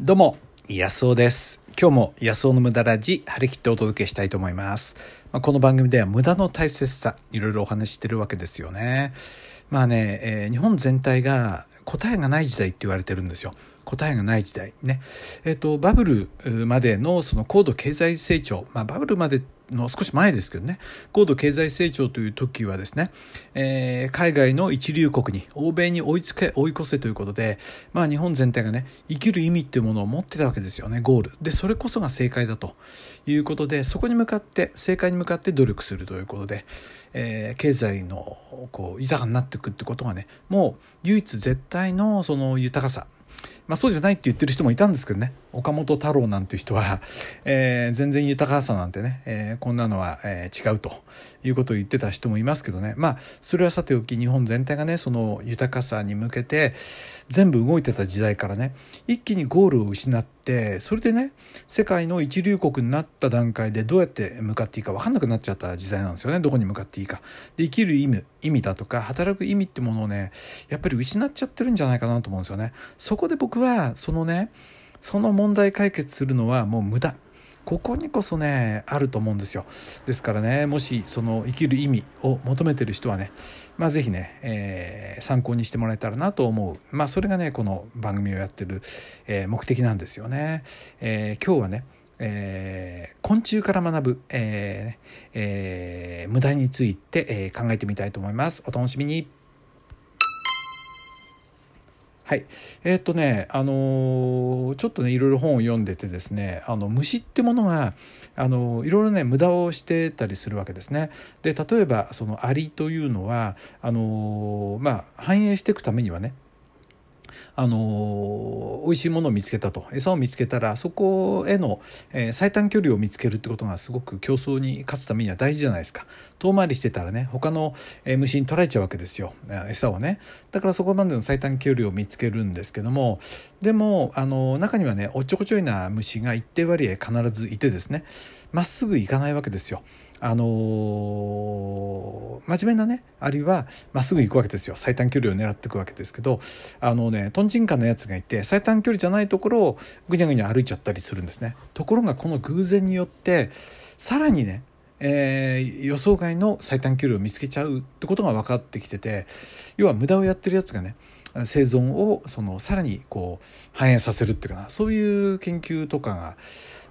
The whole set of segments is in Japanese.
どうも、安尾です。今日も安尾の無駄ラジ、張り切ってお届けしたいと思います。まあ、この番組では無駄の大切さ、いろいろお話ししてるわけですよね。まあね、えー日本全体が答えがない時代って言われてるんですよ。答えがない時代ね。えっ、と、バブルまでのその高度経済成長、まあバブルまでの少し前ですけどね、高度経済成長という時はですね、えー海外の一流国に、欧米に追いつけ、追い越せということで、まあ日本全体がね、生きる意味っていうものを持ってたわけですよね、ゴール。で、それこそが正解だということで、そこに向かって、正解に向かって努力するということで、えー経済のこう豊かになっていくってことがね、もう唯一絶対のその豊かさ、まあ、そうじゃないって言ってる人もいたんですけどね。岡本太郎なんていう人は、えー全然豊かさなんてね、えーこんなのは、えー違うということを言ってた人もいますけどね。まあそれはさておき日本全体がねその豊かさに向けて全部動いてた時代からね一気にゴールを失ってそれでね世界の一流国になった段階でどうやって向かっていいか分かんなくなっちゃった時代なんですよねどこに向かっていいか。で生きる意味意味だとか働く意味ってものをねやっぱり失っちゃってるんじゃないかなと思うんですよね。そこで僕はそのねその問題解決するのはもう無駄ここにこそねあると思うんですよ。ですからねもしその生きる意味を求めてる人はねまあ是非ね、えー参考にしてもらえたらなと思う。まあそれがねこの番組をやってる、えー目的なんですよね、えー今日はねえー昆虫から学ぶ、えーえー無駄について、え考えてみたいと思います。お楽しみに。はい、えーっとね、あのちょっとねいろいろ本を読んでてですねあの虫ってものが、あのーいろいろね無駄をしてたりするわけですね。で例えばそのアリというのはあのまあ繁栄していくためにはねあの美味しいものを見つけたと。餌を見つけたらそこへの、えー最短距離を見つけるってことがすごく競争に勝つためには大事じゃないですか。遠回りしてたらね他の、えー虫に取られちゃうわけですよ。餌をね。だからそこまでの最短距離を見つけるんですけどもでもあの中にはねおっちょこちょいな虫が一定割合必ずいてですねまっすぐ行かないわけですよ。あのー真面目なねアリはまっすぐ行くわけですよ。最短距離を狙っていくわけですけどあのねトンチンカンのやつがいて最短距離じゃないところをぐにゃぐにゃ歩いちゃったりするんですね。ところがこの偶然によってさらにねえー予想外の最短距離を見つけちゃうってことが分かってきてて要は無駄をやってるやつがね生存をそのさらにこう反映させるっていうかな。そういう研究とかが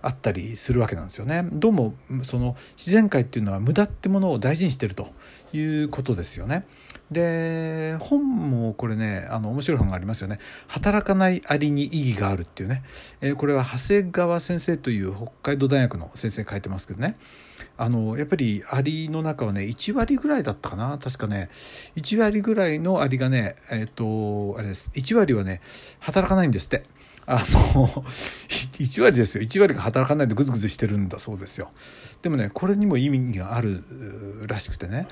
あったりするわけなんですよね。どうもその自然界っていうのは無駄ってものを大事にしてるということですよね。で本もこれねあの面白い本がありますよね「働かないアリに意義がある」っていうね、えーこれは長谷川先生という北海道大学の先生書いてますけどねあのやっぱりアリの中はね1割ぐらいだったかな確かね1割ぐらいのアリがねえっ、とあれです1割はね働かないんですって。あの 1割ですよ。1割が働かないでグズグズしてるんだそうですよ。でもねこれにも意味があるらしくてね。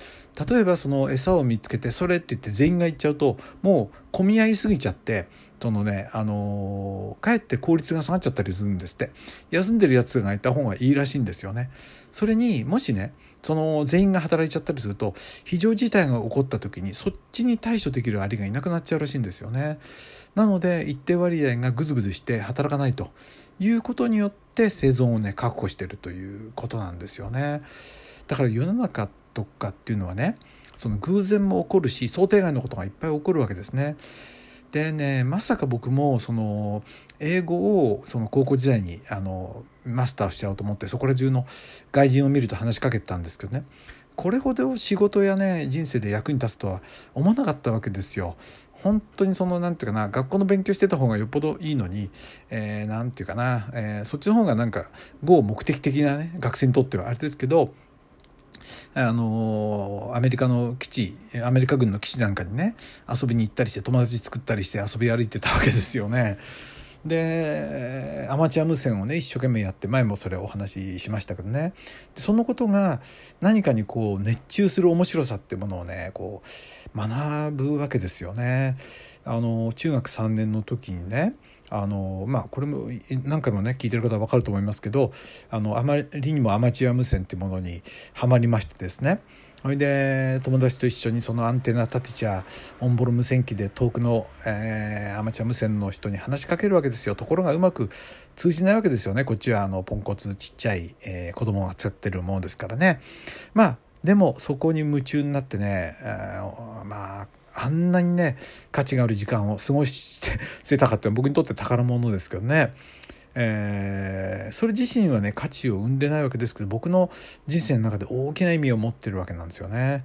例えばその餌を見つけてそれって言って全員が行っちゃうともう混み合いすぎちゃってそのねあのかえって効率が下がっちゃったりするんですって。休んでるやつがいた方がいいらしいんですよね。それにもしねその全員が働いちゃったりすると非常事態が起こった時にそっちに対処できるアリがいなくなっちゃうらしいんですよね。なので一定割合がグズグズして働かないということによって生存をね確保してるということなんですよね。だから世の中とかっていうのはねその偶然も起こるし想定外のことがいっぱい起こるわけですね。でねまさか僕もその英語をその高校時代にあのマスターしちゃおうと思ってそこら中の外人を見ると話しかけてたんですけどね。これほど仕事やね人生で役に立つとは思わなかったわけですよ。本当にその何て言うかな学校の勉強してた方がよっぽどいいのに、えーて言うかな、えーそっちの方がなんか合目的的なね学生にとってはあれですけどあのアメリカの基地アメリカ軍の基地なんかにね遊びに行ったりして友達作ったりして遊び歩いてたわけですよね。でアマチュア無線をね一生懸命やって前もそれお話ししましたけどねでそのことが何かにこう熱中する面白さっていうものをねこう学ぶわけですよね。あの中学3年の時にねあのまあこれも何回もね聞いてる方は分かると思いますけどあのあまりにもアマチュア無線っていうものにはまりましてですね。それで友達と一緒にそのアンテナ立てちゃオンボロ無線機で遠くの、えー、アマチュア無線の人に話しかけるわけですよ。ところがうまく通じないわけですよね。こっちはあのポンコツちっちゃい、えー、子供が使ってるものですからね。まあでもそこに夢中になってね、えー、まああんなにね価値がある時間を過ごして せたかった僕にとって宝物ですけどねえー、それ自身はね価値を生んでないわけですけど僕の人生の中で大きな意味を持ってるわけなんですよね。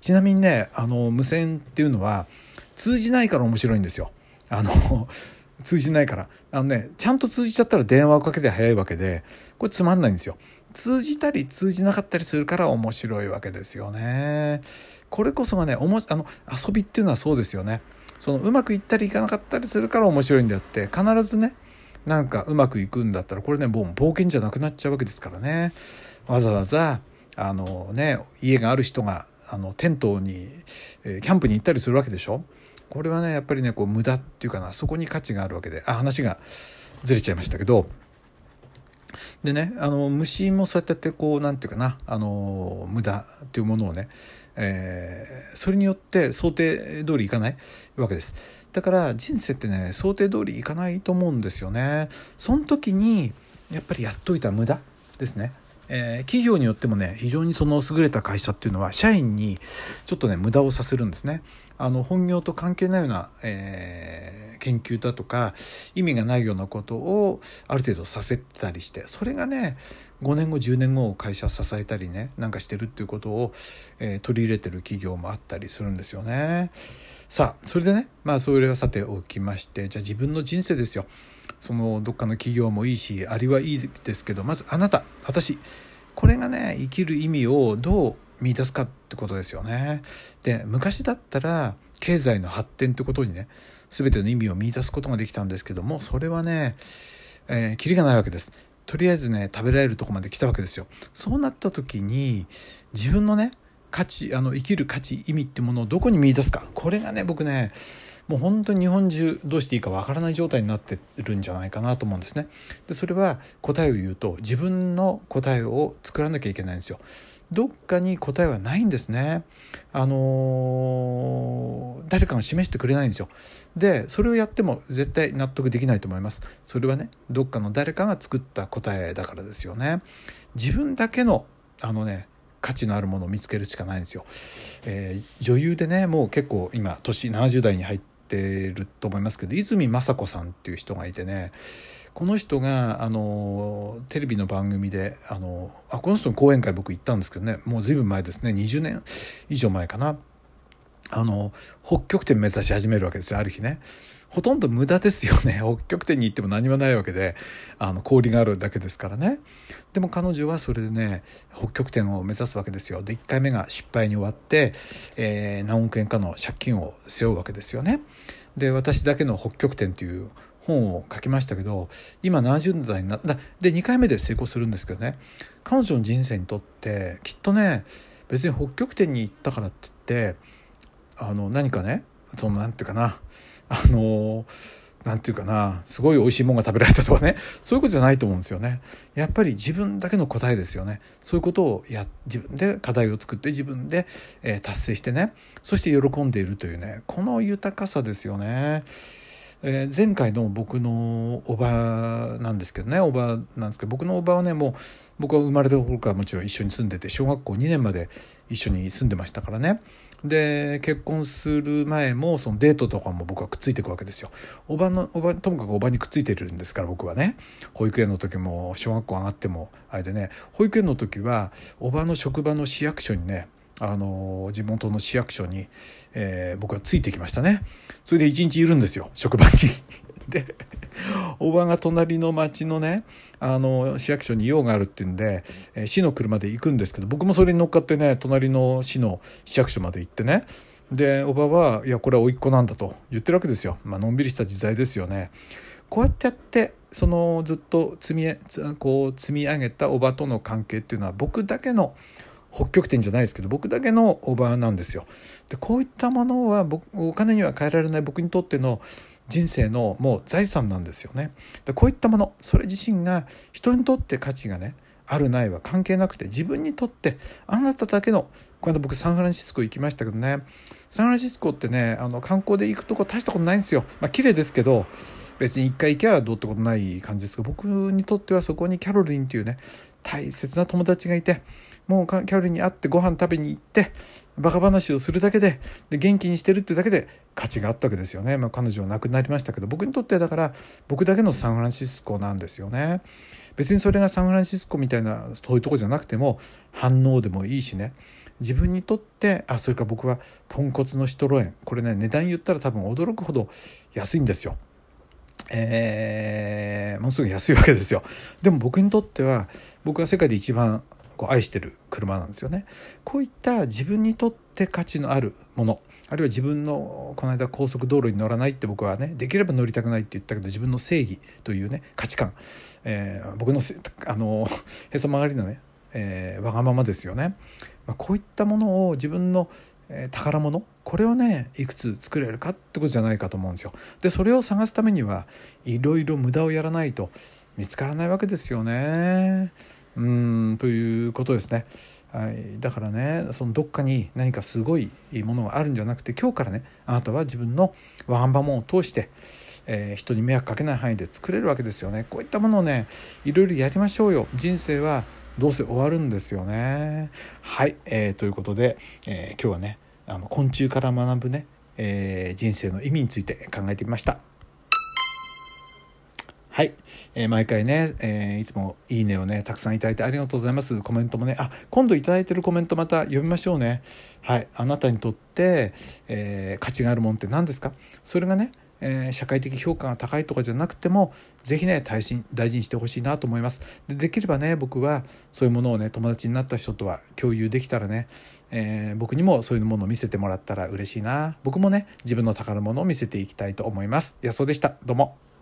ちなみにねあの無線っていうのは通じないから面白いんですよ。あの通じないからあのねちゃんと通じちゃったら電話をかけて早いわけでこれつまんないんですよ。通じたり通じなかったりするから面白いわけですよね。これこそがねおもあの遊びっていうのはそうですよね。そのうまくいったりいかなかったりするから面白いんであって必ずねなんかうまくいくんだったらこれねもう冒険じゃなくなっちゃうわけですからねわざわざあのね家がある人があのテントに、えー、キャンプに行ったりするわけでしょ？これはねやっぱりねこう無駄っていうかなそこに価値があるわけであ話がずれちゃいましたけどでねあの虫もそうやってこう何て言うかなあの無駄というものをね、えー、それによって想定通りいかないわけです。だから人生ってね想定通りいかないと思うんですよね。その時にやっぱりやっといた無駄ですね。えー、企業によってもね非常にその優れた会社っていうのは社員にちょっとね無駄をさせるんですね。あの本業と関係ないような、えー、研究だとか意味がないようなことをある程度させたりしてそれがね5年後10年後を会社支えたりねなんかしてるっていうことを、えー、取り入れてる企業もあったりするんですよね。さあそれでねまあそれはさておきましてじゃあ自分の人生ですよ。そのどっかの企業もいいしありはいいですけどまずあなた私これがね生きる意味をどう見出すかってことですよね。で昔だったら経済の発展ってことにね全ての意味を見出すことができたんですけどもそれはね、えー、キリがないわけです。とりあえずね食べられるとこまで来たわけですよ。そうなった時に自分のね価値あの生きる価値意味ってものをどこに見出すかこれがね僕ねもう本当に日本中どうしていいかわからない状態になってるんじゃないかなと思うんですね。でそれは答えを言うと自分の答えを作らなきゃいけないんですよ。どっかに答えはないんですね。あのー、誰かが示してくれないんですよ。でそれをやっても絶対納得できないと思います。それはねどっかの誰かが作った答えだからですよね。自分だけのあのね価値のあるものを見つけるしかないんですよ。えー、女優でねもう結構今年70代に入ってると思いますけど泉雅子さんっていう人がいてねこの人があのテレビの番組であのあこの人の講演会僕行ったんですけどねもう随分前ですね20年以上前かなあの北極点目指し始めるわけですよある日ね。ほとんど無駄ですよね。北極点に行っても何もないわけであの氷があるだけですからね。でも彼女はそれでね北極点を目指すわけですよ。で1回目が失敗に終わって、えー、何億円かの借金を背負うわけですよね。で私だけの北極点という本を書きましたけど今70代になったで2回目で成功するんですけどね。彼女の人生にとってきっとね別に北極点に行ったからって言ってあの何かねそのなんていうかな。あのなんていうかなすごい美味しいものが食べられたとかね。そういうことじゃないと思うんですよね。やっぱり自分だけの答えですよね。そういうことをや自分で課題を作って自分で、えー、達成してね。そして喜んでいるというね。この豊かさですよね。えー、前回の僕のおばなんですけどね。おばなんですけど僕のおばはねもう僕は生まれた頃からもちろん一緒に住んでて小学校2年まで一緒に住んでましたからね。で結婚する前もそのデートとかも僕はくっついていくわけですよ。おばのおばともかくおばにくっついてるんですから僕はね。保育園の時も小学校上がってもあれでね。保育園の時はおばの職場の市役所にねあの地元の市役所に、えー、僕はついてきましたね。それで一日いるんですよ職場に。でおばが隣の町のねあの市役所に用があるっていうんで、えー、市の車で行くんですけど僕もそれに乗っかってね隣の市の市役所まで行ってね。でおばはいやこれは甥っ子なんだと言ってるわけですよ、まあのんびりした時代ですよね。こうやってやってそのずっと積みこう積み上げたおばとの関係っていうのは僕だけの北極点じゃないですけど僕だけのおばなんですよ。でこういったものは僕お金には変えられない僕にとっての人生のもう財産なんですよね。でこういったものそれ自身が人にとって価値がねあるないは関係なくて自分にとってあなただけのこの間僕サンフランシスコ行きましたけどねサンフランシスコってねあの観光で行くとこ大したことないんですよ。まあ綺麗ですけど別に一回行けばどうってことない感じですが僕にとってはそこにキャロリンっていうね大切な友達がいてもうキャロリンに会ってご飯食べに行ってバカ話をするだけでで元気にしてるってだけで価値があったわけですよね、まあ、彼女は亡くなりましたけど僕にとってはだから僕だけのサンフランシスコなんですよね。別にそれがサンフランシスコみたいな遠いとこじゃなくても反応でもいいしね。自分にとってあそれから僕はポンコツのシトロエンこれね値段言ったら多分驚くほど安いんですよ。えー、ものすごく安いわけですよ。でも僕にとっては僕は世界で一番こう愛してる車なんですよねこういった自分にとって価値のあるものあるいは自分のこの間高速道路に乗らないって僕はねできれば乗りたくないって言ったけど自分の正義というね価値観、えー、僕のあのへそ曲がりのね、えー、わがままですよね、まあ、こういったものを自分の宝物これをねいくつ作れるかってことじゃないかと思うんですよ。でそれを探すためにはいろいろ無駄をやらないと見つからないわけですよね。うんということですね。はい、だからねそのどっかに何かすごいものがあるんじゃなくて今日からねあなたは自分のワンバモンを通して、えー、人に迷惑かけない範囲で作れるわけですよね。こういったものをねいろいろやりましょうよ。人生はどうせ終わるんですよね。はい、えー、ということで、えー、今日はねあの昆虫から学ぶね、え、人生の意味について考えてみました。はい、えー、毎回ね、えー、いつもいいねをねたくさんいただいてありがとうございます。コメントもねあ今度いただいてるコメントまた読みましょうね。はい。あなたにとって、えー、価値があるものって何ですか？それがねえ、社会的評価が高いとかじゃなくても是非ね大事大事にしてほしいなと思います。でできればね僕はそういうものをね友達になった人とは共有できたらね、え、僕にもそういうものを見せてもらったら嬉しいな。僕もね自分の宝物を見せていきたいと思います。安尾でした。どうも。